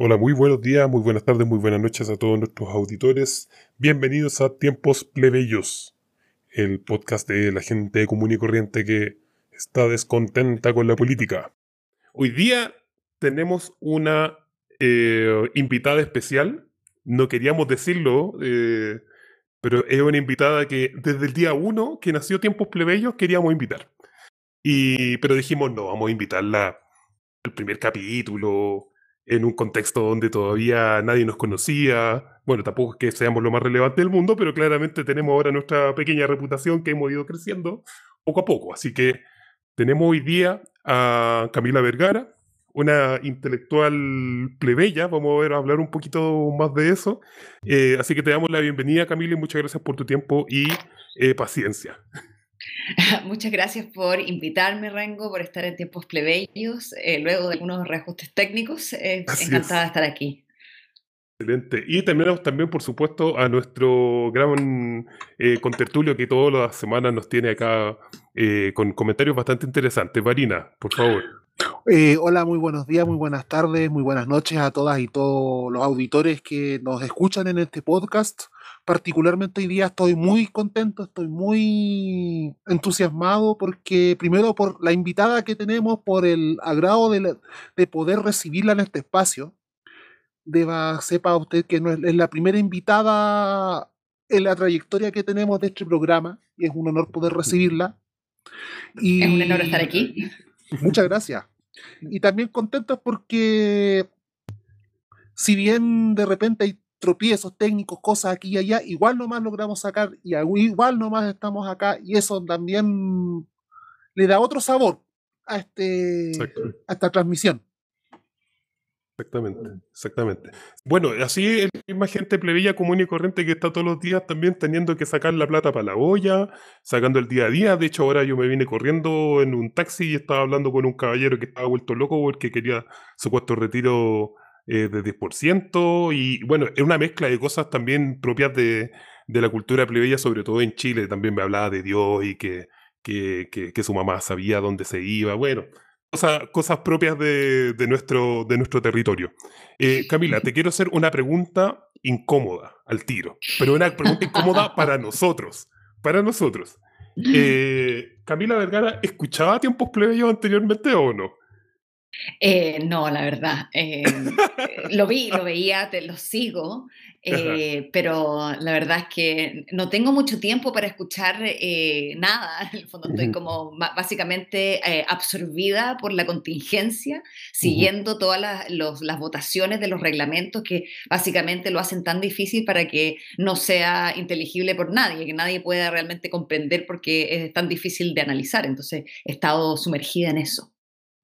Hola, muy buenos días, muy buenas tardes, muy buenas noches a todos nuestros auditores. Bienvenidos a Tiempos Plebeyos, el podcast de la gente común y corriente que está descontenta con la política. Hoy día tenemos una eh, invitada especial. No queríamos decirlo, eh, pero es una invitada que desde el día uno que nació Tiempos Plebeyos queríamos invitar. Y, pero dijimos, no, vamos a invitarla al primer capítulo, en un contexto donde todavía nadie nos conocía. Bueno, tampoco es que seamos lo más relevante del mundo, pero claramente tenemos ahora nuestra pequeña reputación que hemos ido creciendo poco a poco. Así que tenemos hoy día a Camila Vergara, una intelectual plebeya, vamos a ver, a hablar un poquito más de eso. Eh, así que te damos la bienvenida, Camila, y muchas gracias por tu tiempo y eh, paciencia. Muchas gracias por invitarme, Rengo, por estar en tiempos plebeyos, eh, luego de algunos reajustes técnicos. encantada de estar aquí. Excelente. Y terminamos también, por supuesto, a nuestro gran eh, contertulio que todas las semanas nos tiene acá eh, con comentarios bastante interesantes. Varina, por favor. hola, muy buenos días, muy buenas tardes, muy buenas noches a todas y todos los auditores que nos escuchan en este podcast particularmente hoy día estoy muy contento, estoy muy entusiasmado porque primero por la invitada que tenemos, por el agrado de, poder recibirla en este espacio. Deba, sepa usted que no es, la primera invitada en la trayectoria que tenemos de este programa y es un honor poder recibirla. Y, es un honor estar aquí. Muchas gracias. Y también contento porque si bien de repente hay tropiezos técnicos, cosas aquí y allá, igual nomás logramos sacar y igual nomás estamos acá y eso también le da otro sabor a, este, a esta transmisión. Exactamente, exactamente. Bueno, así la misma gente plebeya común y corriente que está todos los días también teniendo que sacar la plata para la olla, sacando el día a día. De hecho, ahora yo me vine corriendo en un taxi y estaba hablando con un caballero que estaba vuelto loco porque quería su puesto retiro eh, de 10%, y bueno, es una mezcla de cosas también propias de, de, la cultura plebeya, sobre todo en Chile, también me hablaba de Dios y que, que, que, su mamá sabía dónde se iba, bueno, cosas, cosas propias de, de, nuestro, de nuestro territorio. Eh, Camila, te quiero hacer una pregunta incómoda al tiro, pero una pregunta incómoda para nosotros, para nosotros. Eh, Camila Vergara, ¿escuchaba tiempos plebeyos anteriormente o no? Eh, no, la verdad. Eh, lo vi, lo veía, te lo sigo, eh, pero la verdad es que no tengo mucho tiempo para escuchar nada. En el fondo estoy como básicamente absorbida por la contingencia, siguiendo todas las, las, votaciones de los reglamentos que básicamente lo hacen tan difícil para que no sea inteligible por nadie, que nadie pueda realmente comprender porque es tan difícil de analizar. Entonces he estado sumergida en eso.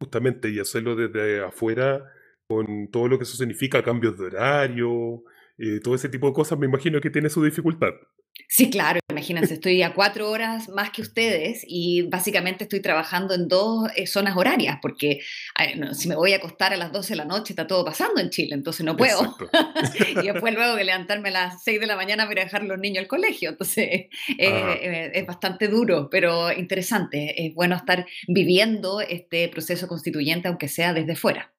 Justamente, y hacerlo desde afuera con todo lo que eso significa, cambios de horario, eh, todo ese tipo de cosas, me imagino que tiene su dificultad. Sí, claro, imagínense, estoy a cuatro horas más que ustedes y básicamente estoy trabajando en dos eh, zonas horarias, porque si me voy a acostar a las 12 de la noche está todo pasando en Chile, entonces no puedo. y después luego de levantarme a las 6 de la mañana para dejar a los niños al colegio, entonces eh, eh, es bastante duro, pero interesante, es bueno estar viviendo este proceso constituyente, aunque sea desde fuera.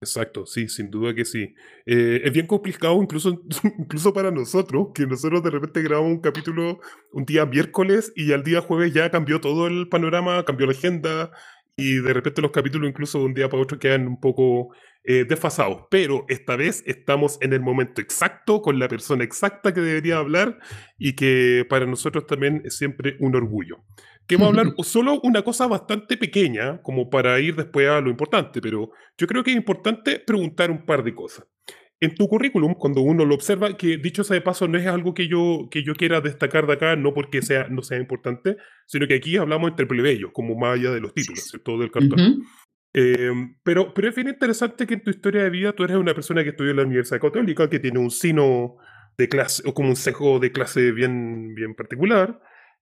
Exacto, sí, sin duda que sí. Eh, es bien complicado incluso, incluso para nosotros, que nosotros de repente grabamos un capítulo un día miércoles y al día jueves ya cambió todo el panorama, cambió la agenda y de repente los capítulos incluso de un día para otro quedan un poco eh, desfasados. Pero esta vez estamos en el momento exacto, con la persona exacta que debería hablar y que para nosotros también es siempre un orgullo que vamos a hablar solo una cosa bastante pequeña, como para ir después a lo importante, pero yo creo que es importante preguntar un par de cosas. En tu currículum, cuando uno lo observa, que dicho sea de paso, no es algo que yo, que yo quiera destacar de acá, no porque sea, no sea importante, sino que aquí hablamos entre plebeyos, como más allá de los títulos, ¿cierto? Del cartón. Em, pero, pero es bien interesante que en tu historia de vida tú eres una persona que estudió en la Universidad Católica, que tiene un sino de clase, o como un sesgo de clase bien, bien particular,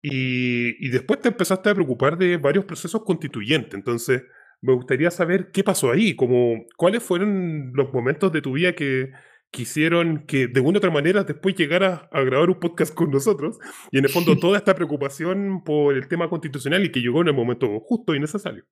y, después te empezaste a preocupar de varios procesos constituyentes. Entonces, me gustaría saber qué pasó ahí, como, cuáles fueron los momentos de tu vida que quisieron que de una u otra manera después llegaras a grabar un podcast con nosotros. Y en el fondo toda esta preocupación por el tema constitucional y que llegó en el momento justo y necesario.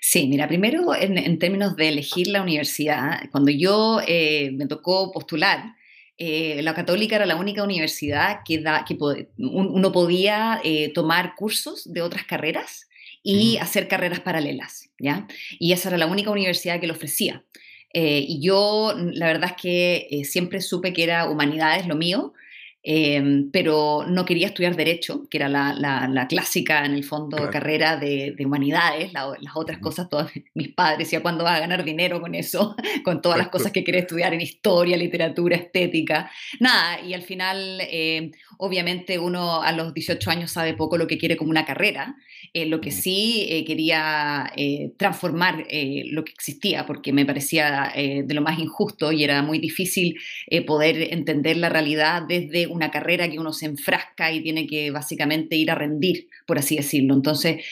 Sí, mira, primero en, términos de elegir la universidad, cuando yo eh, me tocó postular, eh, la católica era la única universidad que, da, que uno podía eh, tomar cursos de otras carreras y hacer carreras paralelas, ¿ya? Y esa era la única universidad que lo ofrecía. y yo, la verdad es que siempre supe que era humanidades lo mío, Em, pero no quería estudiar Derecho, que era la, clásica, en el fondo, carrera de, humanidades, las otras cosas, todos mis padres decían, ¿cuándo vas a ganar dinero con eso? con todas las cosas que quieres estudiar en historia, literatura, estética. Nada, y al final, em, obviamente, uno a los 18 años sabe poco lo que quiere como una carrera, eh, lo que sí eh, quería eh, transformar lo que existía, porque me parecía de lo más injusto y era muy difícil poder entender la realidad desde una carrera que uno se enfrasca y tiene que básicamente ir a rendir, por así decirlo. Entonces,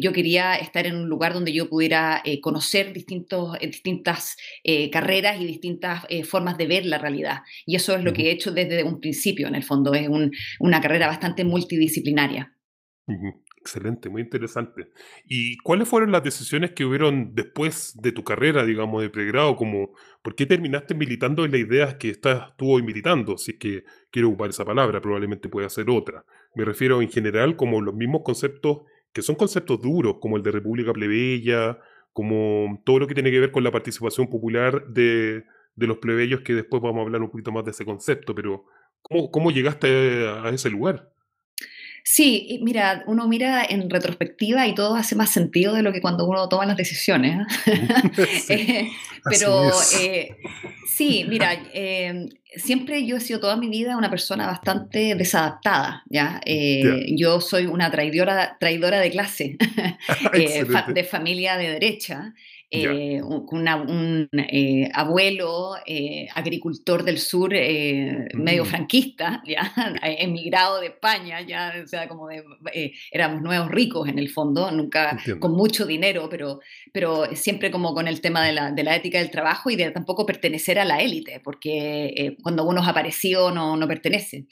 yo quería estar en un lugar donde yo pudiera conocer distintos, distintas carreras y distintas formas de ver la realidad. Y eso es lo que he hecho desde un principio, en el fondo. Es una carrera bastante multidisciplinaria. Excelente, muy interesante. ¿Y cuáles fueron las decisiones que hubieron después de tu carrera, digamos, de pregrado? Como, ¿Por qué terminaste militando en las ideas que estás tú hoy militando? Si es que quiero ocupar esa palabra, probablemente pueda ser otra. Me refiero en general como los mismos conceptos, que son conceptos duros, como el de República Plebeya, como todo lo que tiene que ver con la participación popular de, de los plebeyos, que después vamos a hablar un poquito más de ese concepto, pero ¿cómo, cómo llegaste a ese lugar? Sí, mira, uno mira en retrospectiva y todo hace más sentido de lo que cuando uno toma las decisiones. ¿ah? Eh, pero eh, sí, mira, em, siempre yo he sido toda mi vida una persona bastante desadaptada, ¿ya? Eh, yo soy una traidora, traidora de clase, de familia de derecha. Eh, un, eh, abuelo eh, agricultor del sur, medio mm. franquista, ya, emigrado de España, ya, o sea, como de, éramos nuevos ricos en el fondo, nunca con mucho dinero, pero, pero siempre como con el tema de la, de la ética del trabajo y de tampoco pertenecer a la élite, porque cuando uno ha aparecido no, no pertenece.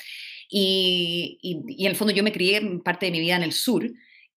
Y, y, y, en el fondo yo me crié parte de mi vida en el sur,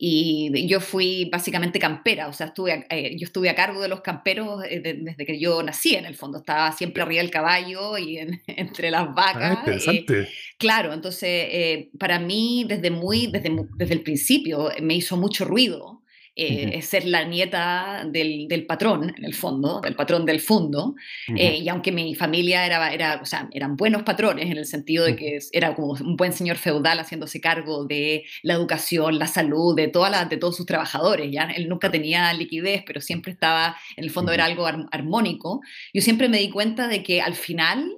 y yo fui básicamente campera, o sea, estuve, eh, yo estuve a cargo de los camperos eh, desde que yo nací, en el fondo, estaba siempre arriba del caballo y entre las vacas. Ah, interesante. claro, entonces, para mí, desde, muy, desde, desde el principio, me hizo mucho ruido eh, ser la nieta del, del, patrón, en el fondo, del patrón del fondo. Eh, y aunque mi familia era, era, o sea, eran buenos patrones en el sentido de que era como un buen señor feudal haciéndose cargo de la educación, la salud, de, toda la, de todos sus trabajadores. ¿ya? Él nunca tenía liquidez, pero siempre estaba, en el fondo era algo armónico. Yo siempre me di cuenta de que al final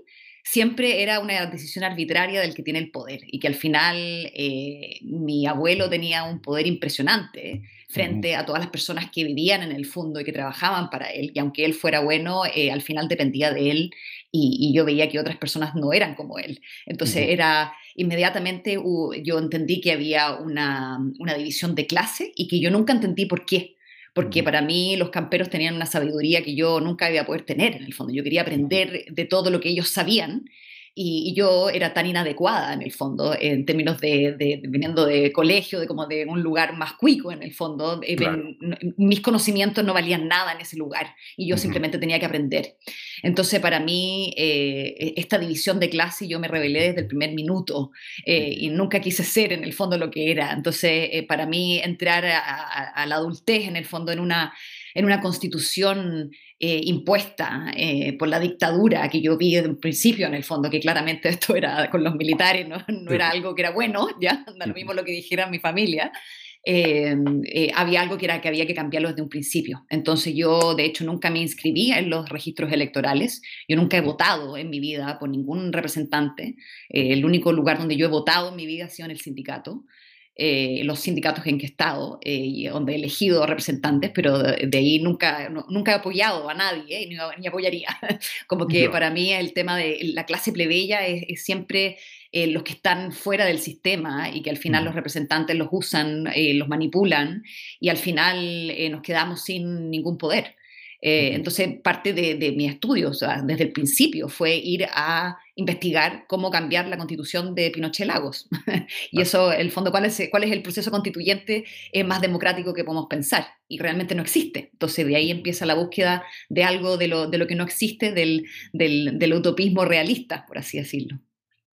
siempre era una decisión arbitraria del que tiene el poder y que al final eh, mi abuelo tenía un poder impresionante frente a todas las personas que vivían en el fondo y que trabajaban para él. Y aunque él fuera bueno, eh, al final dependía de él y, yo veía que otras personas no eran como él. Entonces era inmediatamente yo entendí que había una, una división de clase y que yo nunca entendí por qué porque para mí los camperos tenían una sabiduría que yo nunca iba a poder tener en el fondo. Yo quería aprender de todo lo que ellos sabían y, yo era tan inadecuada en el fondo, en términos de, de, viniendo de colegio, de como de un lugar más cuico en el fondo, eh, mis conocimientos no valían nada en ese lugar y yo simplemente tenía que aprender. Entonces para mí eh, e, esta división de clase yo me rebelé desde el primer minuto eh, y nunca quise ser en el fondo lo que era. Entonces para mí entrar a la adultez en el fondo en una en una constitución eh, impuesta eh, por la dictadura que yo vi desde un principio, en el fondo, que claramente esto era con los militares, no, no era algo que era bueno, ya, da lo mismo lo que dijera mi familia. Eh, había algo que era que había que cambiarlo desde un principio. Entonces yo, de hecho, nunca me inscribí en los registros electorales. Yo nunca he votado en mi vida por ningún representante. el único lugar donde yo he votado en mi vida ha sido en el sindicato. Eh, los sindicatos en que he estado, eh, donde he elegido representantes, pero de, ahí nunca, nunca he apoyado a nadie, ni, ni, apoyaría. Como que para mí el tema de la clase plebeya es, siempre eh, los que están fuera del sistema y que al final los representantes los usan, los manipulan y al final nos quedamos sin ningún poder. Eh, entonces, parte de, mi estudio, o sea, desde el principio, fue ir a investigar cómo cambiar la constitución de Pinochet Lagos. y eso, el fondo, ¿cuál es, cuál es el proceso constituyente eh, más democrático que podemos pensar? Y realmente no existe. Entonces, de ahí empieza la búsqueda de algo de lo, de lo que no existe, del, del, del utopismo realista, por así decirlo.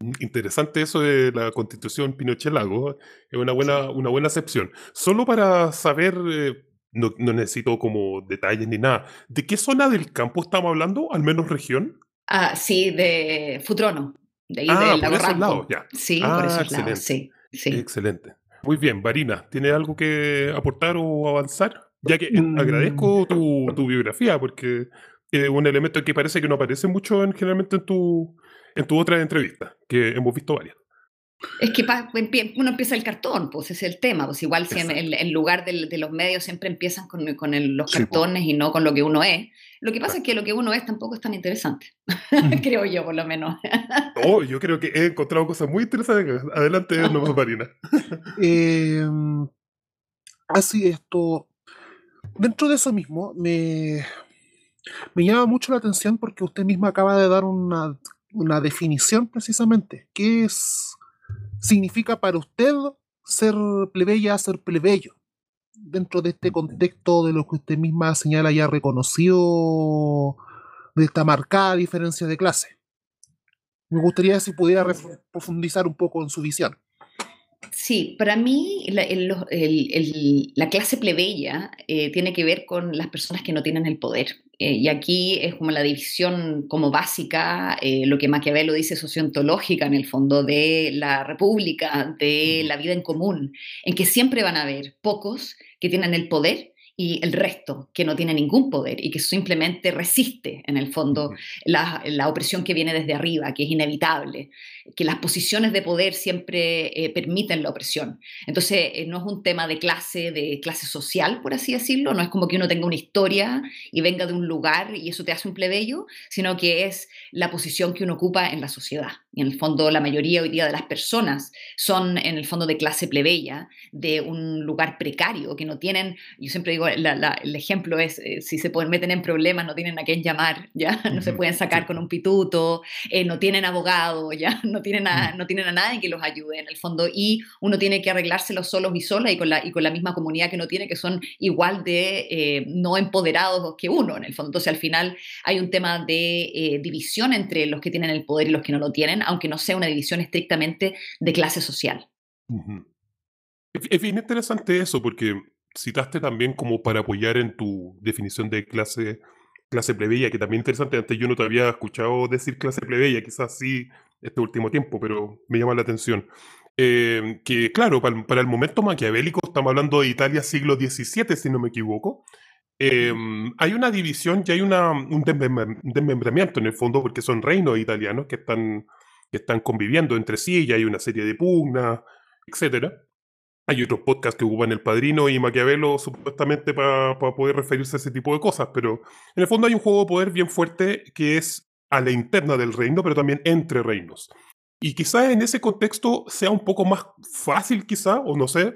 Mm, interesante eso de la constitución Pinochet Lago, es una buena, una buena acepción. Solo para saber, eh, no, necesito como detalles ni nada, ¿de qué zona del campo estamos hablando? ¿Al menos región? Ah, sí, de Futrono, de ahí ah, del lago ya. Sí, por ah, esos lados, sí, sí. Excelente. Muy bien, Varina, ¿tiene algo que aportar o avanzar? Ya que eh, mm. agradezco tu, tu, biografía, porque es un elemento que parece que no aparece mucho en, generalmente en tu, en tu otra entrevista, que hemos visto varias. Es que uno empieza el cartón, pues ese es el tema. Pues igual si en, lugar de, los medios siempre empiezan con, los cartones y no con lo que uno es. Lo que pasa es que lo que uno es tampoco es tan interesante, creo yo por lo menos. oh, yo creo que he encontrado cosas muy interesantes. Adelante, nomás Marina. eh, así esto, dentro de eso mismo, me, me llama mucho la atención porque usted misma acaba de dar una una definición precisamente. ¿Qué es, significa para usted ser plebeya, ser plebeyo? Dentro de este contexto de lo que usted misma señala ya reconocido de esta marcada diferencia de clase. Me gustaría si pudiera profundizar un poco en su visión. Sí, para mí la, clase plebeya eh, tiene que ver con las personas que no tienen el poder. Eh, y aquí es como la división como básica, eh, lo que Maquiavelo dice sociontológica en el fondo de la república, de la vida en común, en que siempre van a haber pocos que tienen el poder y el resto que no tiene ningún poder y que simplemente resiste, en el fondo, la, opresión que viene desde arriba, que es inevitable, que las posiciones de poder siempre eh, permiten la opresión. Entonces, eh, no es un tema de clase, de clase social, por así decirlo, no es como que uno tenga una historia y venga de un lugar y eso te hace un plebeyo, sino que es la posición que uno ocupa en la sociedad. En el fondo, la mayoría hoy día de las personas son, en el fondo, de clase plebeya, de un lugar precario, que no tienen, yo siempre digo, el ejemplo es, eh, si se pueden, meten en problemas, no tienen a quién llamar, ¿ya? No se pueden sacar con un pituto, eh, no tienen abogado, ¿ya? No tienen, a, no tienen a nadie que los ayude en el fondo y uno tiene que arreglárselo solos y sola y con la, y con la misma comunidad que uno tiene, que son igual de eh, no empoderados que uno en el fondo. Entonces al final hay un tema de división entre los que tienen el poder y los que no lo tienen, aunque no sea una división estrictamente de clase social. Es bien interesante eso, porque citaste también como para apoyar en tu definición de clase, clase plebeya, que también interesante, antes yo no te había escuchado decir clase plebeya, quizás sí este último tiempo, pero me llama la atención. Eh, que claro, para, el momento maquiavélico, estamos hablando de Italia siglo XVII, si no me equivoco, em, hay una división y hay una, un desmembramiento en el fondo, porque son reinos italianos que están, que están conviviendo entre sí y hay una serie de pugnas, etcétera. Hay otros podcasts que ocupan El Padrino y Maquiavelo supuestamente para poder referirse a ese tipo de cosas, pero en el fondo hay un juego de poder bien fuerte que es a la interna del reino, pero también entre reinos. Y quizás en ese contexto sea un poco más fácil, quizá, o no sé,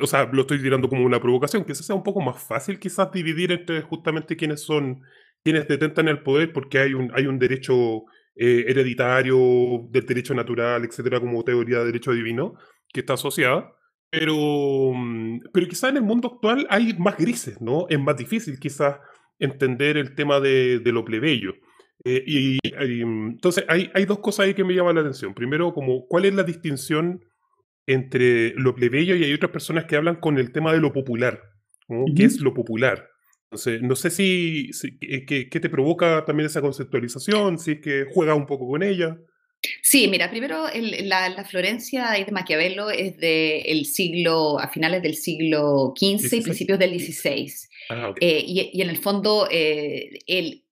o sea, lo estoy tirando como una provocación, quizás sea un poco más fácil quizás dividir entre justamente quienes son, quienes detentan el poder, porque hay un, hay un derecho eh, hereditario, del derecho natural, etcétera, como teoría de derecho divino, que está asociada. Pero, mm, pero quizás en el mundo actual hay más grises, ¿no? Es más difícil quizás entender el tema de, lo plebeyo. Eh, y, mm, entonces hay, hay, dos cosas ahí que me llaman la atención. Primero, como cuál es la distinción entre lo plebeyo y hay otras personas que hablan con el tema de lo popular. ¿Qué es lo popular? Entonces, no sé si, qué, te provoca también esa conceptualización, si es que juega un poco con ella. Sí, mira, primero la, Florencia de Maquiavelo es del siglo, a finales del siglo XV y principios del XVI. Ah, eh, y, en el fondo, eh,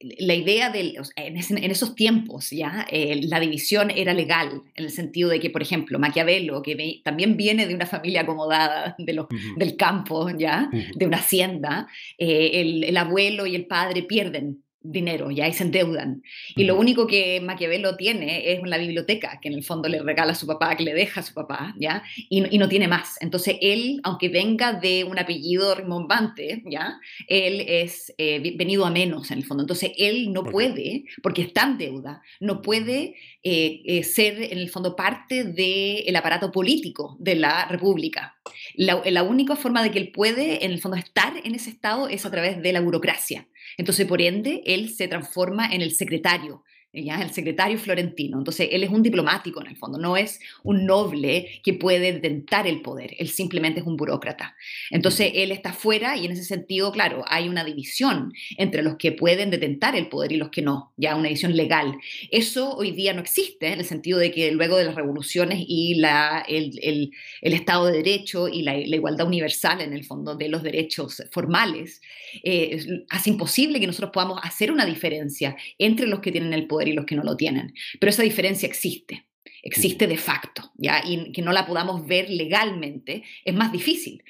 la idea de, en, esos tiempos, ya eh, la división era legal, en el sentido de que, por ejemplo, Maquiavelo, que también viene de una familia acomodada de los, del campo, ya, de una hacienda, el, el, abuelo y el padre pierden dinero, ya y se endeudan. Y lo único que Maquiavelo tiene es la biblioteca, que en el fondo le regala a su papá, que le deja a su papá, ¿ya? Y, no tiene más. Entonces él, aunque venga de un apellido rimbombante, ¿ya? Él es eh, venido a menos en el fondo. Entonces él no puede, porque está en deuda, no puede eh, eh, ser en el fondo parte del aparato político de la República. La, la única forma de que él puede, en el fondo, estar en ese estado es a través de la burocracia. Entonces, por ende, él se transforma en el secretario el secretario florentino. Entonces, él es un diplomático en el fondo, no es un noble que puede detentar el poder, él simplemente es un burócrata. Entonces, él está fuera y en ese sentido, claro, hay una división entre los que pueden detentar el poder y los que no, ya una división legal. Eso hoy día no existe en el sentido de que luego de las revoluciones y la, el, Estado de Derecho y la, igualdad universal en el fondo de los derechos formales, eh, hace imposible que nosotros podamos hacer una diferencia entre los que tienen el poder y los que no lo tienen. Pero esa diferencia existe, existe de facto, ¿ya? Y que no la podamos ver legalmente es más difícil.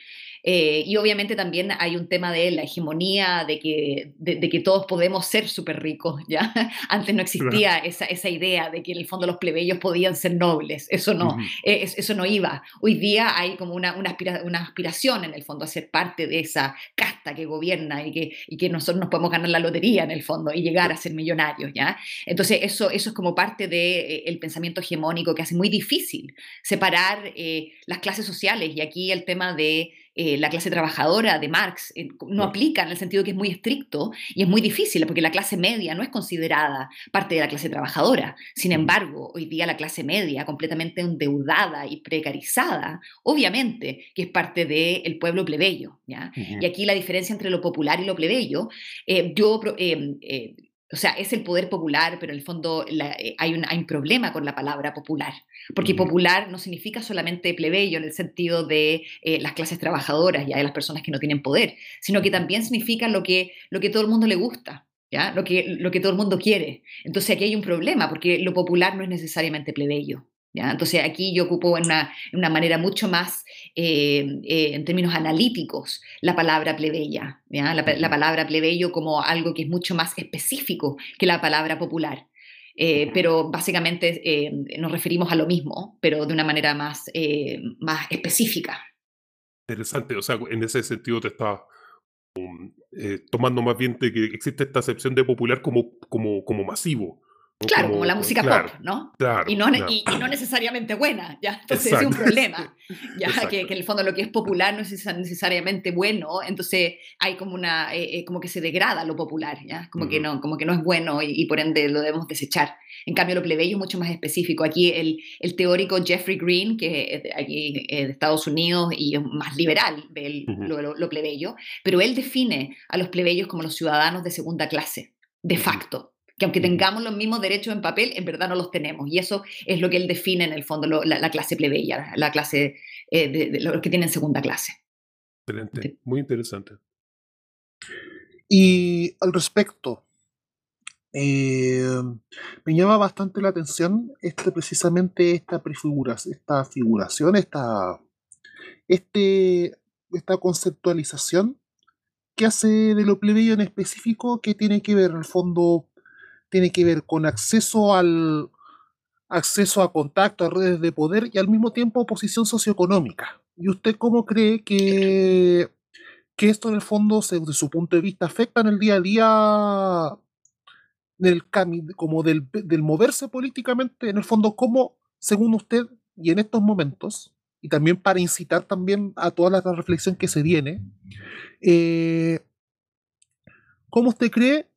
Eh, y obviamente también hay un tema de la hegemonía, de que, de, que todos podemos ser súper ricos, ¿ya? Antes no existía esa, esa, idea de que en el fondo los plebeyos podían ser nobles, eso no, eh, eso no iba. Hoy día hay como una, una, una, aspiración en el fondo a ser parte de esa casta que gobierna y que, y que nosotros nos podemos ganar la lotería en el fondo y llegar a ser millonarios, ¿ya? Entonces eso, eso es como parte del de, eh, pensamiento hegemónico que hace muy difícil separar las clases sociales y aquí el tema de eh, la clase trabajadora de Marx eh, no aplica en el sentido que es muy estricto y es muy difícil porque la clase media no es considerada parte de la clase trabajadora. Sin embargo, hoy día la clase media, completamente endeudada y precarizada, obviamente que es parte del pueblo plebeyo. ¿ya? Y aquí la diferencia entre lo popular y lo plebeyo, eh, yo o sea, es el poder popular, pero en el fondo eh, hay, un, hay, un, problema con la palabra popular, porque popular no significa solamente plebeyo en el sentido de eh, las clases trabajadoras y de las personas que no tienen poder, sino que también significa lo que, lo que todo el mundo le gusta, ¿ya? Lo, que, lo que todo el mundo quiere. Entonces aquí hay un problema, porque lo popular no es necesariamente plebeyo. Entonces aquí yo ocupo una, una manera mucho más, eh, eh, en términos analíticos, la palabra plebeya, la, palabra plebeyo como algo que es mucho más específico que la palabra popular. Eh, pero básicamente nos referimos a lo mismo, pero de una manera más, más específica. Interesante, o sea, en ese sentido te está um, tomando más bien que existe esta acepción de popular como, como, como masivo. Claro, como, la música pop, ¿no? y, no y, no necesariamente buena, ¿ya? Entonces es un problema, ya que, que, en el fondo lo que es popular no es necesariamente bueno, entonces hay como una, eh, eh, como que se degrada lo popular, ¿ya? Como, que, no, como que no es bueno y, por ende lo debemos desechar. En cambio lo plebeyo es mucho más específico. Aquí el, el teórico Jeffrey Green, que es de, aquí, eh, de Estados Unidos y es más liberal, ve lo, lo plebeyo, pero él define a los plebeyos como los ciudadanos de segunda clase, de facto que aunque tengamos los mismos derechos en papel, en verdad no los tenemos. Y eso es lo que él define en el fondo, la, clase plebeya, la clase eh, de, los que tienen segunda clase. Excelente, muy interesante. Y al respecto, eh, me llama bastante la atención este, precisamente esta prefiguración, esta figuración, esta, este, esta conceptualización que hace de lo plebeyo en específico que tiene que ver, en el fondo, tiene que ver con acceso al acceso a contacto, a redes de poder y al mismo tiempo posición socioeconómica. ¿Y usted cómo cree que, que esto en el fondo, desde su punto de vista, afecta en el día a día del como del, del moverse políticamente, en el fondo, cómo, según usted, y en estos momentos, y también para incitar también a toda la reflexión que se viene, eh, ¿cómo usted cree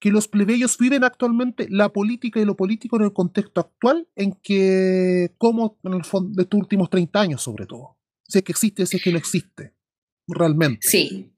que los plebeyos viven actualmente la política y lo político en el contexto actual, en que, como en el fondo de estos últimos 30 años sobre todo. Si es que existe, si es que no existe, realmente. Sí,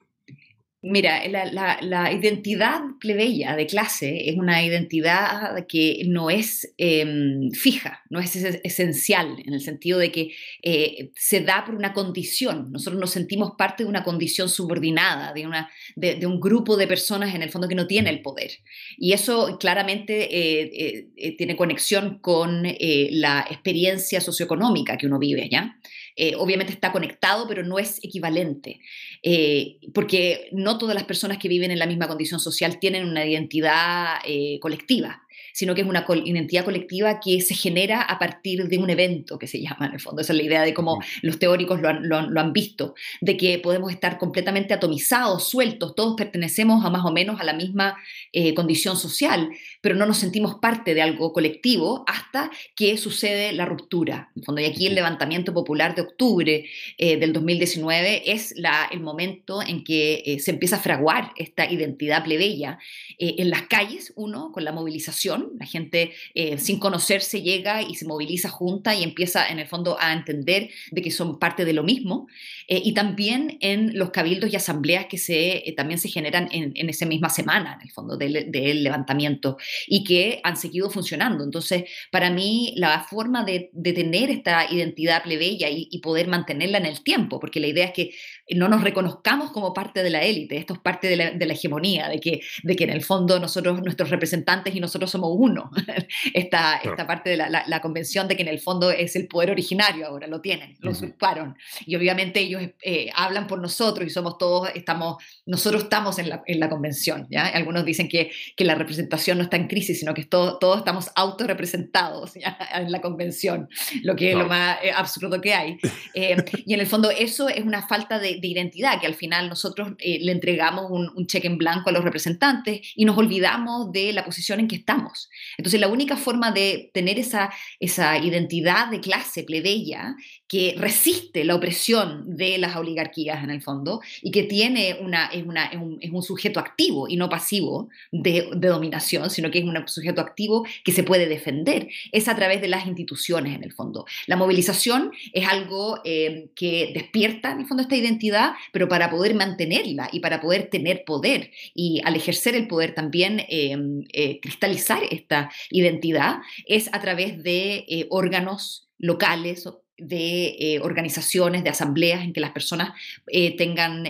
Mira, la, identidad plebeya de clase es una identidad que no es em, fija, no es esencial, en el sentido de que eh, se da por una condición. Nosotros nos sentimos parte de una condición subordinada, de, una, de, un grupo de personas en el fondo que no tiene el poder. Y eso claramente eh, eh, tiene conexión con la experiencia socioeconómica que uno vive, ¿ya? Eh, obviamente está conectado, pero no es equivalente, eh, porque no todas las personas que viven en la misma condición social tienen una identidad colectiva sino que es una identidad colectiva que se genera a partir de un evento que se llama, en el fondo. Esa es la idea de cómo los teóricos lo han, visto, de que podemos estar completamente atomizados, sueltos, todos pertenecemos a más o menos a la misma eh, condición social, pero no nos sentimos parte de algo colectivo hasta que sucede la ruptura. En el fondo, y aquí el levantamiento popular de octubre eh, del 2019 es la, el momento en que eh, se empieza a fraguar esta identidad plebeya en las calles, uno, con la movilización, la gente eh, sin conocerse llega y se moviliza junta y empieza en el fondo a entender de que son parte de lo mismo. Eh, y también en los cabildos y asambleas que se, eh, también se generan en, esa misma semana, en el fondo del, levantamiento, y que han seguido funcionando. Entonces, para mí, la forma de, tener esta identidad plebeya y, poder mantenerla en el tiempo, porque la idea es que no nos reconozcamos como parte de la élite, esto es parte de la, hegemonía, de que, de que en el fondo nosotros, nuestros representantes y nosotros somos uno. esta, esta parte de la, convención de que en el fondo es el poder originario ahora, lo tienen, lo usurparon. Y obviamente ellos eh, hablan por nosotros y somos todos, estamos, nosotros estamos en la, en la convención. ¿ya? Algunos dicen que, que, la representación no está en crisis, sino que todo, todos estamos autorrepresentados en la convención, lo que es lo más eh, absurdo que hay. Eh, y en el fondo eso es una falta de, identidad, que al final nosotros le entregamos un, un cheque en blanco a los representantes y nos olvidamos de la posición en que estamos. Entonces, la única forma de tener esa, esa identidad de clase plebeya que resiste la opresión de las oligarquías en el fondo y que tiene una, es, una, es, un, sujeto activo y no pasivo de, dominación, sino que es un sujeto activo que se puede defender, es a través de las instituciones en el fondo. La movilización es algo eh, que despierta en el fondo esta identidad, pero para poder mantenerla y para poder tener poder y al ejercer el poder también eh, eh, cristalizar esta identidad es a través de eh, órganos locales, de eh, organizaciones, de asambleas en que las personas eh, tengan,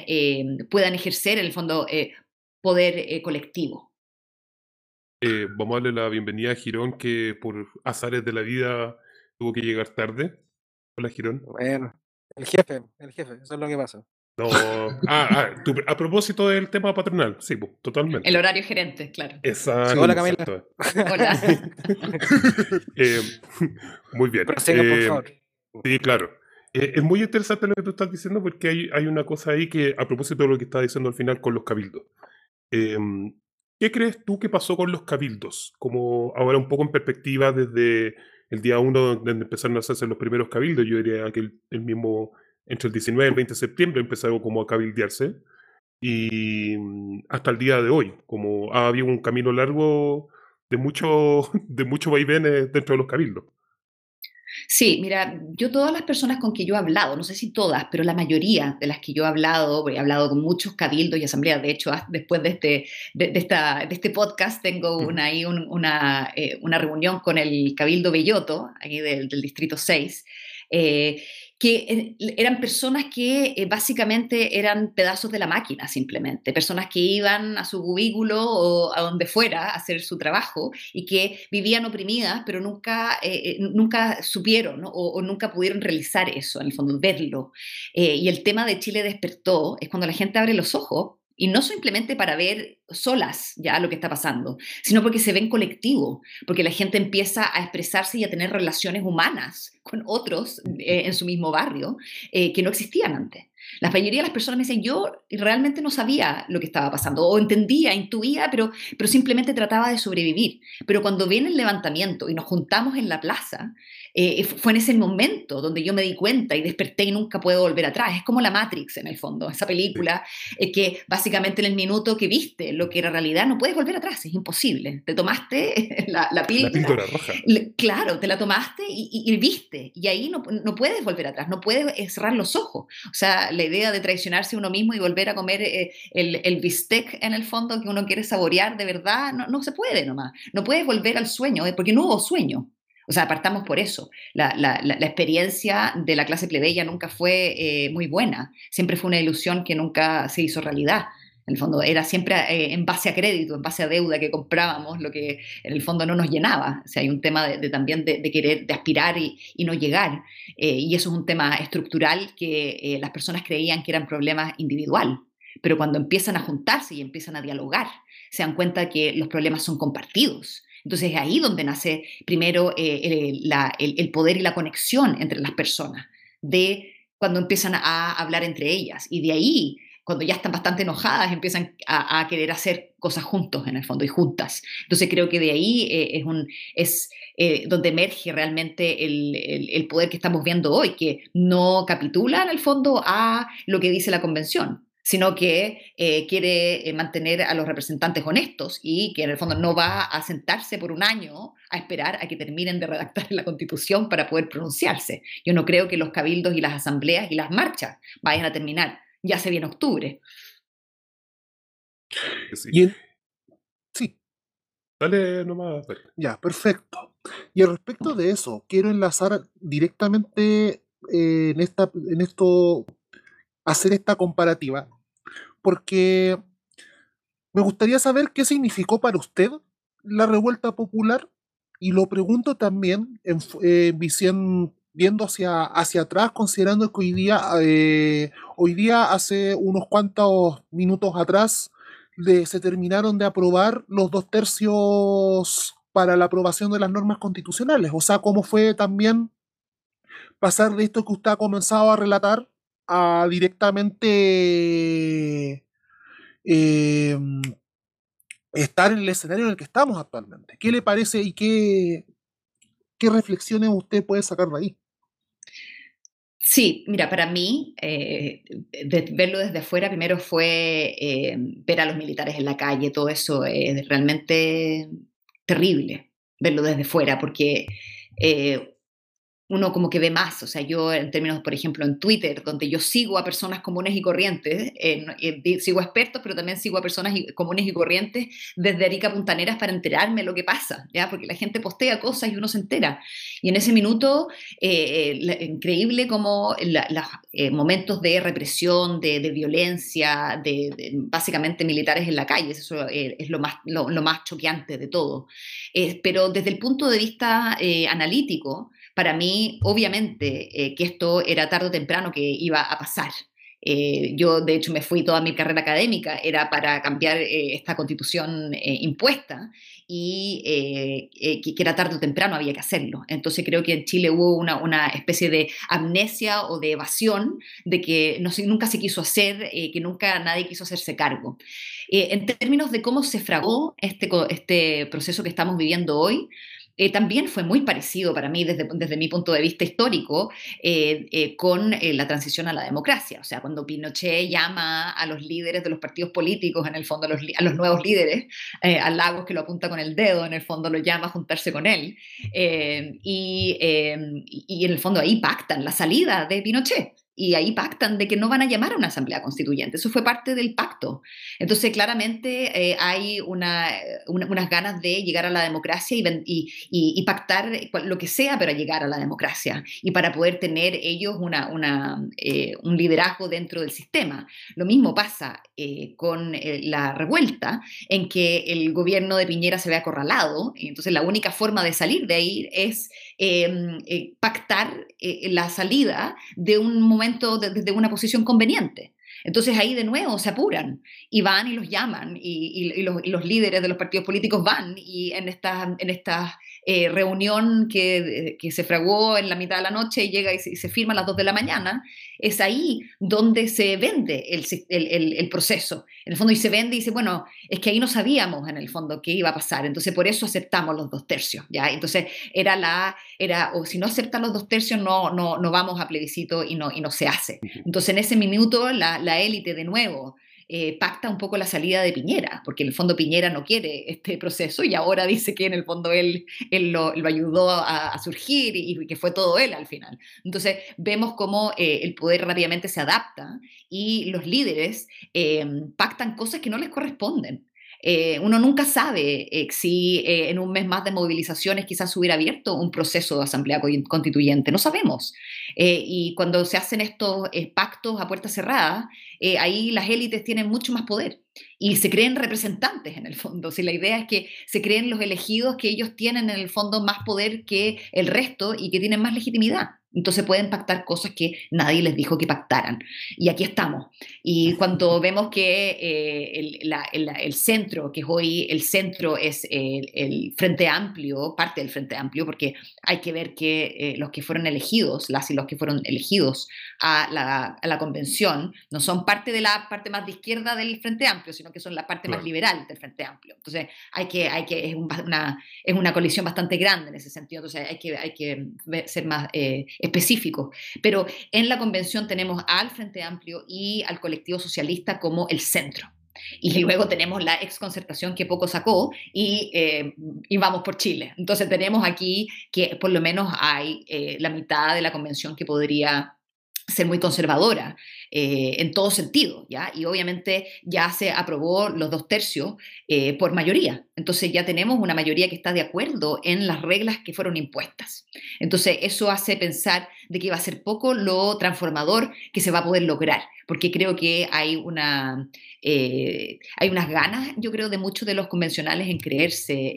puedan ejercer en el fondo poder colectivo. vamos a darle la bienvenida a Girón, que por azares de la vida tuvo que llegar tarde. Hola, Girón. Bueno, el jefe, el jefe, eso es lo que pasa. No, ah, ah a propósito del tema patronal, sí, totalmente. El horario gerente, claro. Exacto. hola Camila. Hola. Eh, muy bien. por eh, favor. Sí, claro. Eh, es muy interesante lo que tú estás diciendo porque hay, hay una cosa ahí que, a propósito de lo que estás diciendo al final con los cabildos. Em, ¿Qué crees tú que pasó con los cabildos? Como ahora un poco en perspectiva desde el día uno donde empezaron a hacerse los primeros cabildos, yo diría que el mismo entre el 19 y el 20 de septiembre empezaron como a cabildearse y mm, hasta el día de hoy, como ha habido un camino largo de mucho, de mucho vaivenes dentro de los cabildos. Sí, mira, yo todas las personas con que yo he hablado, no sé si todas, pero la mayoría de las que yo he hablado, he hablado con muchos cabildos y asambleas, de hecho, después de este, de, esta, de este podcast tengo una, ahí una, eh, una, reunión con el Cabildo Belloto, aquí del, del Distrito 6, eh, que eh, eran personas que eh, básicamente eran pedazos de la máquina simplemente, personas que iban a su cubículo o a donde fuera a hacer su trabajo y que vivían oprimidas, pero nunca, nunca supieron o, nunca pudieron realizar eso, en el fondo, verlo. y el tema de Chile despertó es cuando la gente abre los ojos y no simplemente para ver solas ya lo que está pasando, sino porque se ven colectivo, porque la gente empieza a expresarse y a tener relaciones humanas con otros eh, en su mismo barrio eh, que no existían antes. La mayoría de las personas me dicen, yo realmente no sabía lo que estaba pasando, o entendía, intuía, pero, pero simplemente trataba de sobrevivir. Pero cuando viene el levantamiento y nos juntamos en la plaza, eh, fue en ese momento donde yo me di cuenta y desperté y nunca puedo volver atrás. Es como la Matrix en el fondo, esa película eh, que básicamente en el minuto que viste lo que era realidad no puedes volver atrás, es imposible. Te tomaste la, la píldora. roja. Claro, te la tomaste y, viste y ahí no, no, puedes volver atrás, no puedes cerrar los ojos. O sea, la idea de traicionarse uno mismo y volver a comer eh, el, bistec en el fondo que uno quiere saborear de verdad, no, no se puede nomás. No puedes volver al sueño, porque no hubo sueño. O sea, apartamos por eso. La, la, la, experiencia de la clase plebeya nunca fue eh, muy buena. Siempre fue una ilusión que nunca se hizo realidad. En el fondo era siempre eh, en base a crédito, en base a deuda que comprábamos, lo que en el fondo no nos llenaba. O sea, hay un tema de, también de, querer, de aspirar y, no llegar. Eh, y eso es un tema estructural que eh, las personas creían que eran problemas individual. Pero cuando empiezan a juntarse y empiezan a dialogar, se dan cuenta que los problemas son compartidos. Entonces es ahí donde nace primero el, el poder y la conexión entre las personas, de cuando empiezan a hablar entre ellas. Y de ahí cuando ya están bastante enojadas, empiezan a, querer hacer cosas juntos, en el fondo, y juntas. Entonces creo que de ahí eh, es, un, es eh, donde emerge realmente el, el, poder que estamos viendo hoy, que no capitula, en el fondo, a lo que dice la convención sino que eh, quiere mantener a los representantes honestos y que en el fondo no va a sentarse por un año a esperar a que terminen de redactar la constitución para poder pronunciarse. Yo no creo que los cabildos y las asambleas y las marchas vayan a terminar ya se viene octubre. Sí. sí. Dale nomás. Ya, perfecto. Y al respecto de eso, quiero enlazar directamente eh, en, esta, en esto, hacer esta comparativa, porque me gustaría saber qué significó para usted la revuelta popular y lo pregunto también en, visión viendo hacia, hacia atrás, considerando que hoy día, eh, hoy día, hace unos cuantos minutos atrás, se terminaron de aprobar los dos tercios para la aprobación de las normas constitucionales. O sea, cómo fue también pasar de esto que usted ha comenzado a relatar a directamente em, estar en el escenario en el que estamos actualmente. ¿Qué le parece y qué, qué reflexiones usted puede sacar de ahí? Sí, mira, para mí, eh, verlo desde afuera primero fue eh, ver a los militares en la calle, todo eso es realmente terrible, verlo desde fuera, porque eh, uno como que ve más, o sea, yo en términos, por ejemplo, en Twitter, donde yo sigo a personas comunes y corrientes, eh, eh, sigo a expertos, pero también sigo a personas comunes y corrientes desde Arica Puntaneras para enterarme de lo que pasa, ¿ya? Porque la gente postea cosas y uno se entera. Y en ese minuto, eh, increíble como los momentos de represión, de, violencia, de, básicamente militares en la calle, eso es lo más, lo, más choqueante de todo. pero desde el punto de vista analítico, para mí, obviamente, eh, que esto era tarde o temprano que iba a pasar. Eh, yo, de hecho, me fui toda mi carrera académica, era para cambiar eh, esta constitución impuesta y que, era tarde o temprano había que hacerlo. Entonces creo que en Chile hubo una, una especie de amnesia o de evasión de que no, nunca se quiso hacer, que nunca nadie quiso hacerse cargo. en términos de cómo se fragó este, este proceso que estamos viviendo hoy, eh, también fue muy parecido para mí desde, desde mi punto de vista histórico eh, eh, con la transición a la democracia. O sea, cuando Pinochet llama a los líderes de los partidos políticos, en el fondo a los, a los nuevos líderes, a Lagos que lo apunta con el dedo, en el fondo lo llama a juntarse con él, y, y en el fondo ahí pactan la salida de Pinochet y ahí pactan de que no van a llamar a una asamblea constituyente. Eso fue parte del pacto. Entonces, claramente eh, hay una, unas ganas de llegar a la democracia y, y, pactar lo que sea para llegar a la democracia y para poder tener ellos una, eh, un liderazgo dentro del sistema. Lo mismo pasa eh, con la revuelta, en que el gobierno de Piñera se ve acorralado, y entonces la única forma de salir de ahí es em, pactar la salida de un momento desde una posición conveniente. Entonces ahí de nuevo se apuran y van y los llaman y, los, líderes de los partidos políticos van y en esta, en esta eh, reunión que, que, se fraguó en la mitad de la noche y llega y se, firma a las 2 de la mañana, es ahí donde se vende el, el, el, proceso. En el fondo y se vende y dice, bueno, es que ahí no sabíamos en el fondo qué iba a pasar, entonces por eso aceptamos los dos tercios. ¿ya? Entonces era la, era, o si no aceptan los dos tercios no, no, no vamos a plebiscito y no, y no se hace. Entonces en ese minuto la, la élite de nuevo eh, pacta un poco la salida de Piñera, porque en el fondo Piñera no quiere este proceso y ahora dice que en el fondo él, lo, ayudó a, surgir y, que fue todo él al final. Entonces vemos cómo eh, el poder rápidamente se adapta y los líderes eh, pactan cosas que no les corresponden. Eh, uno nunca sabe eh, si eh, en un mes más de movilizaciones quizás hubiera abierto un proceso de asamblea constituyente, no sabemos. y cuando se hacen estos pactos a puerta cerrada, ahí las élites tienen mucho más poder y se creen representantes en el fondo. Si la idea es que se creen los elegidos que ellos tienen en el fondo más poder que el resto y que tienen más legitimidad. Entonces pueden pactar cosas que nadie les dijo que pactaran. Y aquí estamos. Y cuando vemos que eh, el, centro, que hoy el centro es el, Frente Amplio, parte del Frente Amplio, porque hay que ver que eh, los que fueron elegidos, las y los que fueron elegidos a la, convención, no son parte de la parte más de izquierda del Frente Amplio, sino que son la parte más liberal del Frente Amplio. Entonces hay que, hay que es, una, es una colisión bastante grande en ese sentido. Entonces hay que, hay que ser más... Eh, específicos. Pero en la convención tenemos al Frente Amplio y al colectivo socialista como el centro. Y luego tenemos la exconcertación que poco sacó y, eh, y, vamos por Chile. Entonces tenemos aquí que por lo menos hay eh, la mitad de la convención que podría ser muy conservadora eh, en todo sentido, ¿ya? Y obviamente ya se aprobó los dos tercios eh, por mayoría. Entonces ya tenemos una mayoría que está de acuerdo en las reglas que fueron impuestas. Entonces eso hace pensar de que va a ser poco lo transformador que se va a poder lograr, porque creo que hay una... Eh, hay unas ganas, yo creo, de muchos de los convencionales en creerse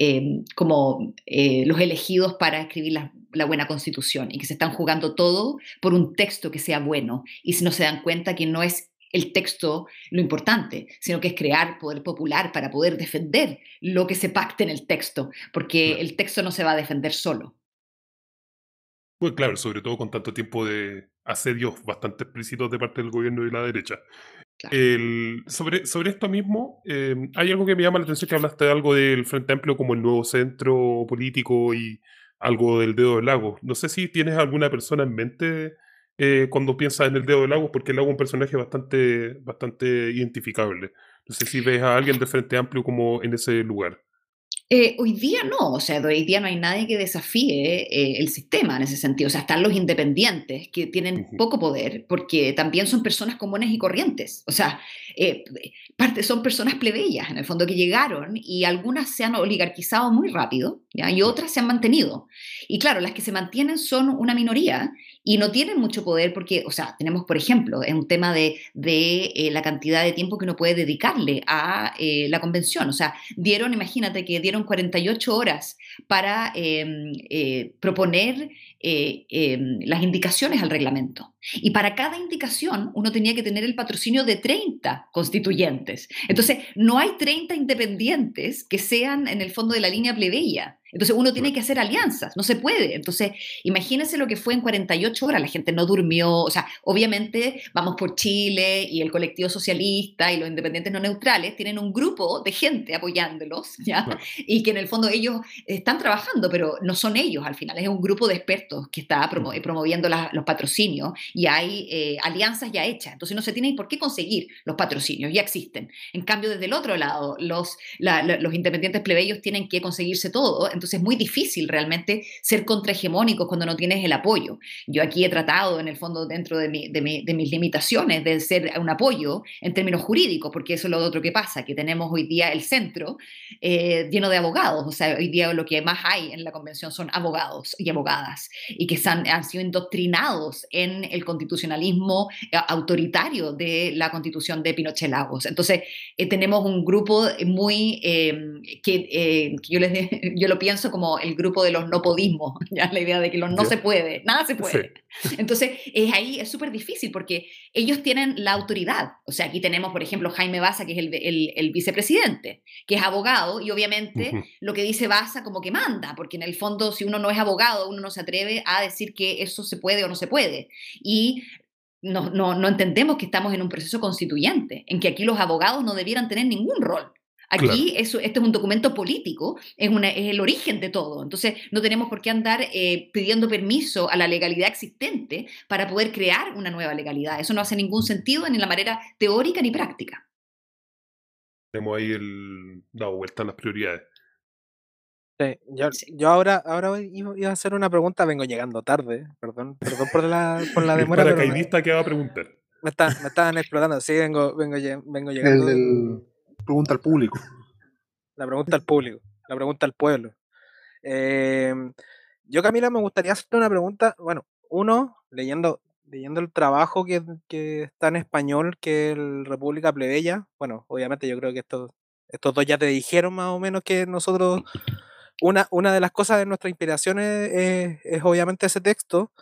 Em, como eh, los elegidos para escribir la, buena constitución y que se están jugando todo por un texto que sea bueno y si no se dan cuenta que no es el texto lo importante, sino que es crear poder popular para poder defender lo que se pacte en el texto, porque el texto no se va a defender solo. Pues claro, sobre todo con tanto tiempo de asedios bastante explícitos de parte del gobierno y la derecha. Sobre, sobre esto mismo, em, hay algo que me llama la atención, que hablaste de algo del Frente Amplio como el nuevo centro político y algo del Dedo del Lago. No sé si tienes alguna persona en mente eh, cuando piensas en el Dedo del Lago, porque el Lago es un personaje bastante, bastante identificable. No sé si ves a alguien del Frente Amplio como en ese lugar. Eh, hoy día no, o sea, hoy día no hay nadie que desafíe eh, el sistema en ese sentido. O sea, están los independientes que tienen poco poder porque también son personas comunes y corrientes. O sea, eh, parte, son personas plebeyas en el fondo que llegaron y algunas se han oligarquizado muy rápido ¿ya? y otras se han mantenido. Y claro, las que se mantienen son una minoría y no tienen mucho poder porque, o sea, tenemos, por ejemplo, es un tema de, de eh, la cantidad de tiempo que uno puede dedicarle a eh, la convención. O sea, dieron, imagínate que dieron 48 horas para em, eh, em, las indicaciones al reglamento. Y para cada indicación uno tenía que tener el patrocinio de 30 constituyentes. Entonces, no hay 30 independientes que sean en el fondo de la línea plebeya. Entonces uno tiene que hacer alianzas, no se puede. Entonces, imagínense lo que fue en 48 horas, la gente no durmió, o sea, obviamente vamos por Chile y el colectivo socialista y los independientes no neutrales tienen un grupo de gente apoyándolos, ¿ya? Y que en el fondo ellos están trabajando, pero no son ellos al final, es un grupo de expertos que está promoviendo los patrocinios y hay eh, alianzas ya hechas. Entonces no se tiene por qué conseguir los patrocinios, ya existen. En cambio, desde el otro lado, los, los independientes plebeyos tienen que conseguirse todo entonces es muy difícil realmente ser contrahegemónicos cuando no tienes el apoyo. Yo aquí he tratado, en el fondo, dentro de, mis limitaciones, de ser un apoyo en términos jurídicos, porque eso es lo otro que pasa, que tenemos hoy día el centro eh, lleno de abogados. O sea, hoy día lo que más hay en la convención son abogados y abogadas, y que han, han sido indoctrinados en el constitucionalismo eh, autoritario de la constitución de Pinochet Lagos. Entonces, eh, tenemos un grupo muy que, yo les yo lo pienso pienso como el grupo de los no podismos, ya la idea de que los no se puede, nada se puede. Entonces, es ahí es súper difícil porque ellos tienen la autoridad. O sea, aquí tenemos, por ejemplo, Jaime Baza, que es el, el, vicepresidente, que es abogado, y obviamente lo que dice Baza como que manda, porque en el fondo, si uno no es abogado, uno no se atreve a decir que eso se puede o no se puede. Y no, no, no, entendemos que estamos en un proceso constituyente, en que aquí los abogados no debieran tener ningún rol. Aquí eso, este es un documento político, es, una, es, el origen de todo. Entonces, no tenemos por qué andar eh, pidiendo permiso a la legalidad existente para poder crear una nueva legalidad. Eso no hace ningún sentido ni en la manera teórica ni práctica. Tenemos ahí el, dado vuelta a las prioridades. Sí, yo, ahora, ahora iba a hacer una pregunta, vengo llegando tarde, perdón, perdón por la, por la demora. El paracaidista que va a preguntar. Me, estaban explotando, sí, vengo, vengo, vengo llegando. El, pregunta al público. La pregunta al público, la pregunta al pueblo. Em, yo, Camila, me gustaría hacerte una pregunta. Bueno, uno, leyendo, leyendo el trabajo que, que está en español, que es el República Plebeya. Bueno, obviamente yo creo que estos, estos dos ya te dijeron más o menos que nosotros. Una, una de las cosas de nuestra inspiración es, obviamente ese texto.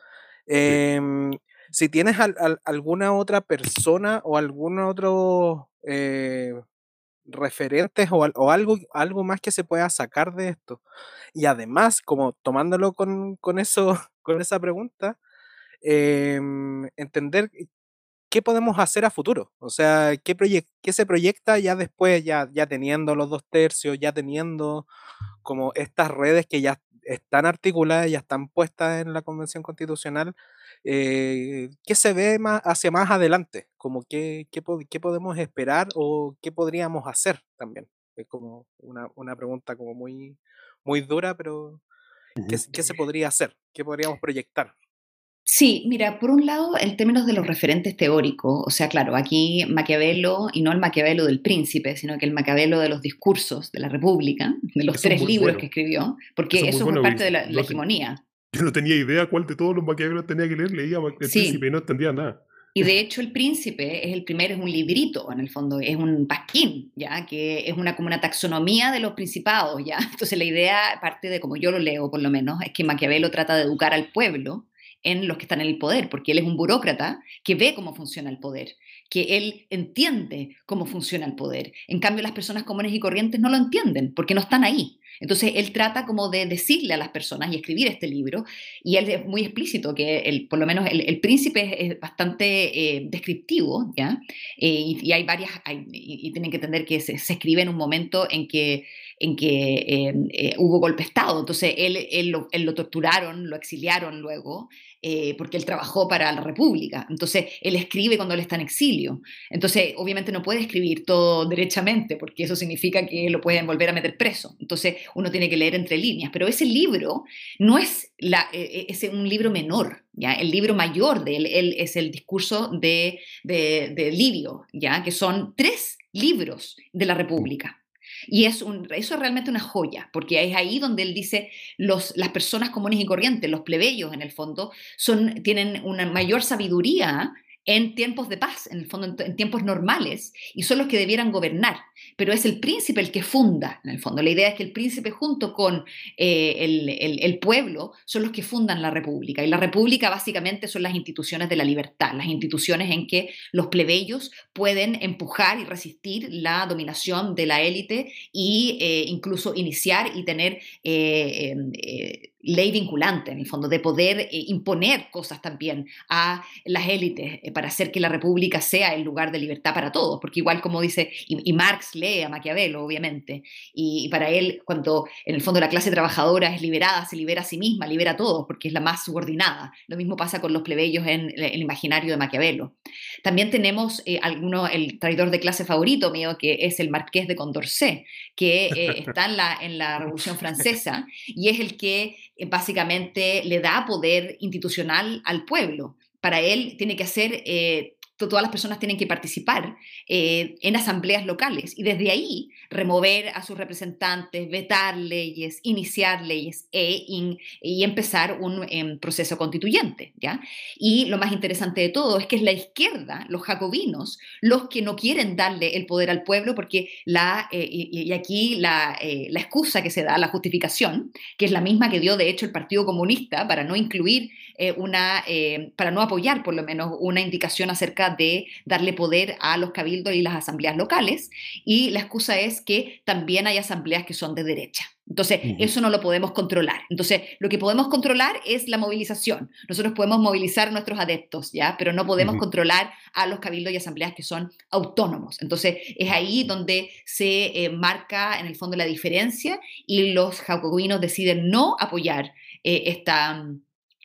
Em, si tienes alguna otra persona o algún otro eh, referentes o, algo, algo más que se pueda sacar de esto. Y además, como tomándolo con, eso, con esa pregunta, em, entender qué podemos hacer a futuro. O sea, qué, qué se proyecta ya después, ya, ya teniendo los dos tercios, ya teniendo como estas redes que ya están articuladas, ya están puestas en la Convención Constitucional, eh, ¿qué se ve más hacia más adelante? Como qué, qué, podemos esperar o qué podríamos hacer también? Es como una, una pregunta como muy, muy dura, pero ¿qué, ¿qué, se podría hacer? ¿Qué podríamos proyectar? Sí, mira, por un lado, en términos de los referentes teóricos, o sea, claro, aquí Maquiavelo, y no el Maquiavelo del príncipe, sino que el Maquiavelo de los discursos de la República, de los tres libros que escribió, porque eso, fue parte de la, hegemonía. Yo no tenía idea cuál de todos los Maquiavelos tenía que leer, leía el príncipe y no entendía nada. Y de hecho el príncipe es el primero, es un librito en el fondo, es un pasquín, ya que es una como una taxonomía de los principados, ya. Entonces la idea, parte de como yo lo leo por lo menos, es que Maquiavelo trata de educar al pueblo en los que están en el poder, porque él es un burócrata que ve cómo funciona el poder, que él entiende cómo funciona el poder. En cambio, las personas comunes y corrientes no lo entienden, porque no están ahí. Entonces, él trata como de decirle a las personas y escribir este libro, y él es muy explícito, que el, por lo menos el, príncipe es, bastante eh, descriptivo, ¿ya? Eh, y, hay varias, y, tienen que entender que se, se escribe en un momento en que en que em, eh, hubo golpe de Estado. Entonces, él, él, lo, torturaron, lo exiliaron luego, eh, porque él trabajó para la República. Entonces, él escribe cuando él está en exilio. Entonces, obviamente no puede escribir todo derechamente, porque eso significa que lo pueden volver a meter preso. Entonces, uno tiene que leer entre líneas. Pero ese libro no es, la, e, e, es un libro menor. ¿Ya? El libro mayor de él, es el discurso de, de, de Livio, ¿ya? que son tres libros de la República. Y es un, eso es realmente una joya, porque es ahí donde él dice, los, las personas comunes y corrientes, los plebeyos en el fondo, son, tienen una mayor sabiduría en tiempos de paz, en el fondo, en, tiempos normales, y son los que debieran gobernar. Pero es el príncipe el que funda, en el fondo. La idea es que el príncipe junto con eh, el, pueblo son los que fundan la república. Y la república básicamente son las instituciones de la libertad, las instituciones en que los plebeyos pueden empujar y resistir la dominación de la élite e incluso iniciar y tener... Eh, ley vinculante, en el fondo, de poder eh, imponer cosas también a las élites eh, para hacer que la república sea el lugar de libertad para todos, porque igual como dice, y, Marx lee a Maquiavelo, obviamente, y, para él, cuando en el fondo la clase trabajadora es liberada, se libera a sí misma, libera a todos, porque es la más subordinada. Lo mismo pasa con los plebeyos en el imaginario de Maquiavelo. También tenemos eh, alguno, el traidor de clase favorito mío, que es el marqués de Condorcet, que está en la, en la Revolución Francesa, y es el que eh, básicamente le da poder institucional al pueblo. Para él tiene que hacer eh, todas las personas tienen que participar eh, en asambleas locales y desde ahí remover a sus representantes, vetar leyes, iniciar leyes e y empezar un em, proceso constituyente. ¿ya? Y lo más interesante de todo es que es la izquierda, los jacobinos, los que no quieren darle el poder al pueblo porque la, eh, y, aquí la, eh, la excusa que se da, la justificación, que es la misma que dio de hecho el Partido Comunista para no incluir una, para no apoyar por lo menos una indicación acerca de darle poder a los cabildos y las asambleas locales, y la excusa es que también hay asambleas que son de derecha. Entonces, eso no lo podemos controlar. Entonces, lo que podemos controlar es la movilización. Nosotros podemos movilizar a nuestros adeptos, ¿ya? Pero no podemos controlar a los cabildos y asambleas que son autónomos. Entonces, es ahí donde se eh, marca, en el fondo, la diferencia y los jacobinos deciden no apoyar eh, esta,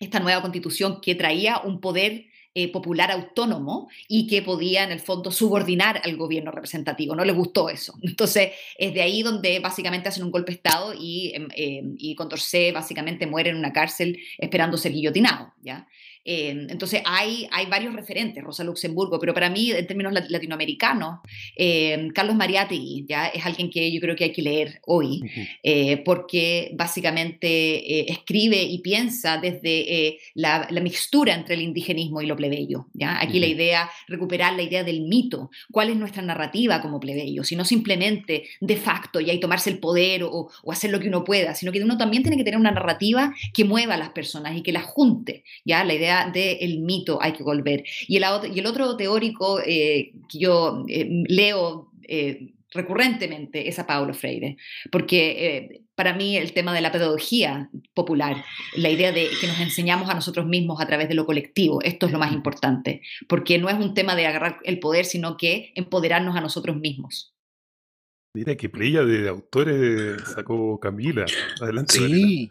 esta nueva constitución que traía un poder eh, popular autónomo y que podía en el fondo subordinar al gobierno representativo. No les gustó eso. Entonces es de ahí donde básicamente hacen un golpe de Estado y, eh, y Condorcet básicamente muere en una cárcel esperando ser guillotinado. ¿ya? Eh, entonces hay, hay varios referentes, Rosa Luxemburgo, pero para mí, en términos latinoamericanos, eh, Carlos Mariátegui ya es alguien que yo creo que hay que leer hoy, eh, porque básicamente escribe y piensa desde la, la, mixtura entre el indigenismo y lo plebeyo. ¿ya? Aquí la idea, recuperar la idea del mito, cuál es nuestra narrativa como plebeyo, si no simplemente de facto y hay tomarse el poder o, o hacer lo que uno pueda, sino que uno también tiene que tener una narrativa que mueva a las personas y que las junte. ¿ya? La idea del mito hay que volver. Y el, y el otro teórico eh, que yo eh, leo eh, recurrentemente es a Paulo Freire, porque para mí el tema de la pedagogía popular, la idea de que nos enseñamos a nosotros mismos a través de lo colectivo, esto es lo más importante, porque no es un tema de agarrar el poder, sino que empoderarnos a nosotros mismos. Mira qué playa de autores sacó Camila. Adelante. Sí.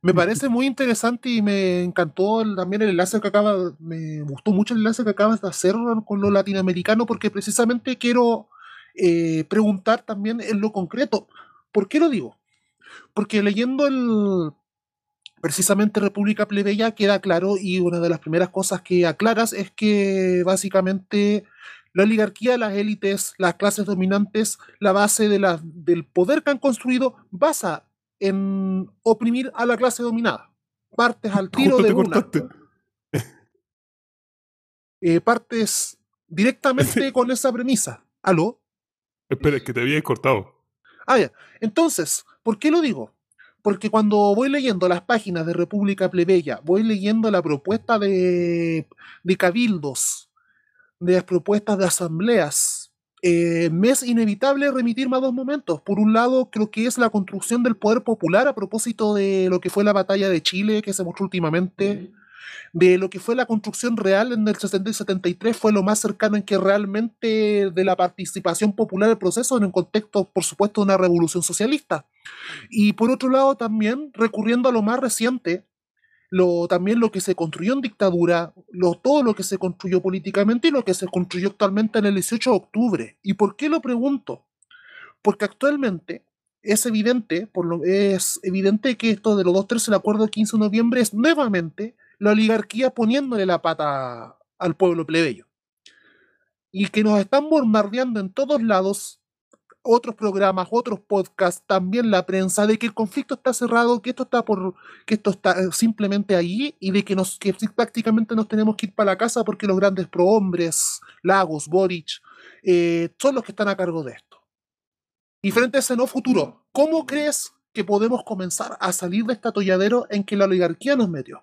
Me parece muy interesante y me encantó también el enlace que acaba, me gustó mucho el enlace que acabas de hacer con lo latinoamericano porque precisamente quiero eh, preguntar también en lo concreto. ¿Por qué lo digo? Porque leyendo el precisamente República Plebeya queda claro y una de las primeras cosas que aclaras es que básicamente la oligarquía, las élites, las clases dominantes, la base de la, del poder que han construido basa en oprimir a la clase dominada. Partes al tiro de una. Eh, partes directamente con esa premisa. ¿Aló? Espera, es que te había cortado. Ah, ya. Entonces, ¿por qué lo digo? Porque cuando voy leyendo las páginas de República Plebeya, voy leyendo la propuesta de, cabildos, de las propuestas de asambleas, eh, me es inevitable remitirme a dos momentos. Por un lado, creo que es la construcción del poder popular a propósito de lo que fue la batalla de Chile que se mostró últimamente, de lo que fue la construcción real en el 60 y 73, fue lo más cercano en que realmente de la participación popular del proceso en el contexto, por supuesto, de una revolución socialista. Y por otro lado, también recurriendo a lo más reciente, lo, también lo que se construyó en dictadura, lo, todo lo que se construyó políticamente y lo que se construyó actualmente en el 18 de octubre. ¿Y por qué lo pregunto? Porque actualmente es evidente, por lo, es evidente que esto de los dos tercios del acuerdo del 15 de noviembre es nuevamente la oligarquía poniéndole la pata al pueblo plebeyo. Y que nos están bombardeando en todos lados otros programas, otros podcasts, también la prensa, de que el conflicto está cerrado, que esto está por, que esto está eh, simplemente ahí y de que nos, que prácticamente nos tenemos que ir para la casa porque los grandes prohombres, Lagos, Boric, eh, son los que están a cargo de esto. Y frente a ese no futuro, ¿cómo crees que podemos comenzar a salir de este atolladero en que la oligarquía nos metió?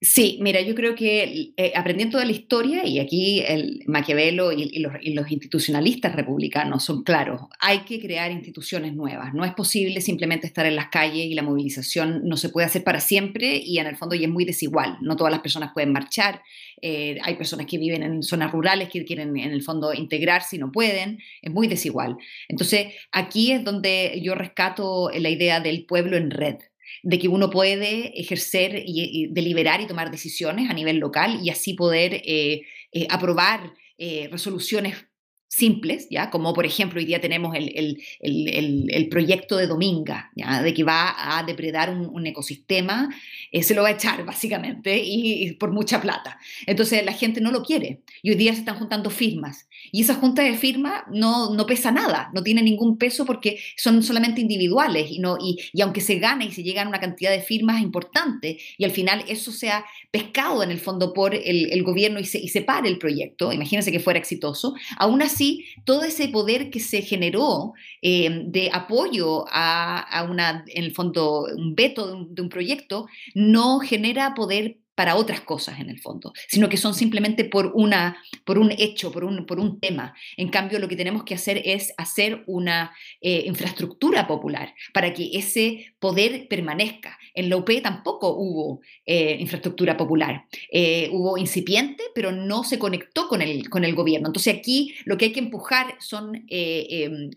Sí, mira, yo creo que eh, aprendiendo de la historia, y aquí el Maquiavelo y, los, institucionalistas republicanos son claros, hay que crear instituciones nuevas. No es posible simplemente estar en las calles y la movilización no se puede hacer para siempre y en el fondo ya es muy desigual. No todas las personas pueden marchar. Eh, hay personas que viven en zonas rurales que quieren en el fondo integrarse y no pueden. Es muy desigual. Entonces, aquí es donde yo rescato la idea del pueblo en red de que uno puede ejercer y, deliberar y tomar decisiones a nivel local y así poder eh, eh, aprobar eh, resoluciones simples, ¿ya? como por ejemplo hoy día tenemos el, el, proyecto de Dominga, ¿ya? de que va a depredar un, ecosistema, se lo va a echar básicamente y, por mucha plata. Entonces la gente no lo quiere y hoy día se están juntando firmas y esa junta de firma no, no pesa nada, no tiene ningún peso porque son solamente individuales y, no, y, y aunque se gane y se llega a una cantidad de firmas importante y al final eso sea pescado en el fondo por el, el gobierno y se, y se pare el proyecto, imagínense que fuera exitoso, aún así todo ese poder que se generó eh, de apoyo a, una, en el fondo, un veto de un, de un proyecto, no genera poder para otras cosas en el fondo, sino que son simplemente por, una, por un hecho, por un, por un tema. En cambio, lo que tenemos que hacer es hacer una eh, infraestructura popular para que ese poder permanezca. En la UP tampoco hubo eh, infraestructura popular. Eh, hubo incipiente, pero no se conectó con el, con el gobierno. Entonces aquí lo que hay que empujar son em,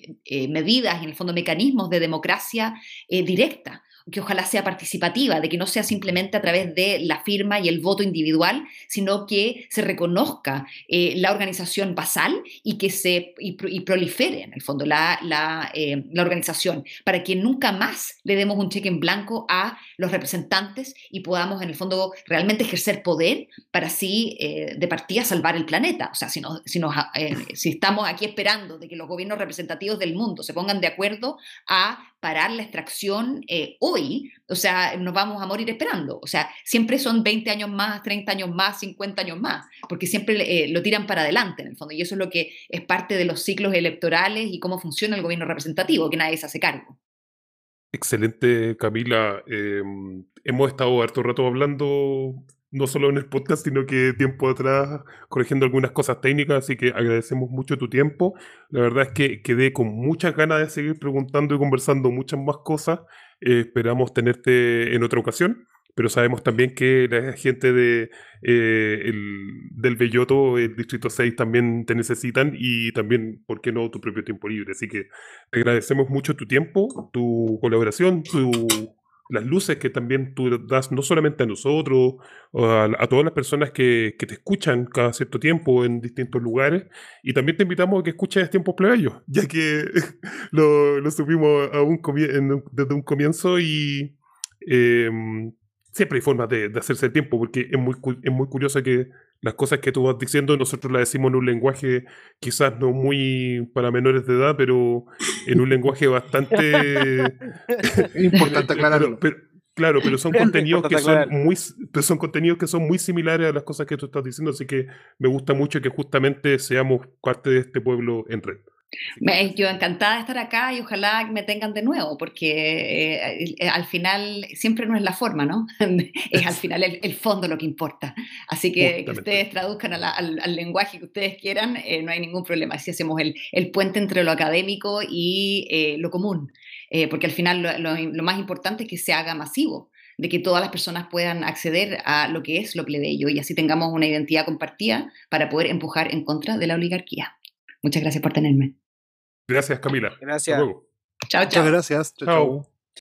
medidas, en el fondo mecanismos de democracia directa que ojalá sea participativa, de que no sea simplemente a través de la firma y el voto individual, sino que se reconozca eh, la organización basal y que se y, prolifere en el fondo la, eh, la, organización, para que nunca más le demos un cheque en blanco a los representantes y podamos en el fondo realmente ejercer poder para así eh, de partida salvar el planeta. O sea, si, si, nos, si estamos aquí esperando de que los gobiernos representativos del mundo se pongan de acuerdo a parar la extracción hoy, o sea, nos vamos a morir esperando. O sea, siempre son 20 años más, 30 años más, 50 años más, porque siempre eh, lo tiran para adelante en el fondo. Y eso es lo que es parte de los ciclos electorales y cómo funciona el gobierno representativo, que nadie se hace cargo. Excelente, Camila. Em, hemos estado harto rato hablando no solo en el podcast, sino que tiempo atrás corrigiendo algunas cosas técnicas, así que agradecemos mucho tu tiempo. La verdad es que quedé con muchas ganas de seguir preguntando y conversando muchas más cosas. Eh, esperamos tenerte en otra ocasión, pero sabemos también que la gente de, eh, el, del Belloto, el Distrito 6, también te necesitan y también, ¿por qué no, tu propio tiempo libre? Así que agradecemos mucho tu tiempo, tu colaboración, tu las luces que también tú das no solamente a nosotros, a, todas las personas que, que, te escuchan cada cierto tiempo en distintos lugares, y también te invitamos a que escuches Tiempos Plebeyos, ya que lo, lo subimos un desde un comienzo y em, siempre hay formas de, de, hacerse el tiempo, porque es muy, es muy curioso que las cosas que tú vas diciendo, nosotros las decimos en un lenguaje quizás no muy para menores de edad, pero en un lenguaje bastante importante aclararlo. claro, pero son contenidos que son muy son contenidos que son muy similares a las cosas que tú estás diciendo, así que me gusta mucho que justamente seamos parte de este pueblo en red. Yo encantada de estar acá y ojalá me tengan de nuevo, porque eh, eh, al final siempre no es la forma, ¿no? es al final el, fondo lo que importa. Así que que ustedes traduzcan al, lenguaje que ustedes quieran, eh, no hay ningún problema. Así hacemos el, puente entre lo académico y lo común, porque al final lo, más importante es que se haga masivo de que todas las personas puedan acceder a lo que es lo plebeyo y así tengamos una identidad compartida para poder empujar en contra de la oligarquía. Muchas gracias por tenerme. Gracias, Camila. Gracias. Chao, chao. Muchas gracias. chao. chao.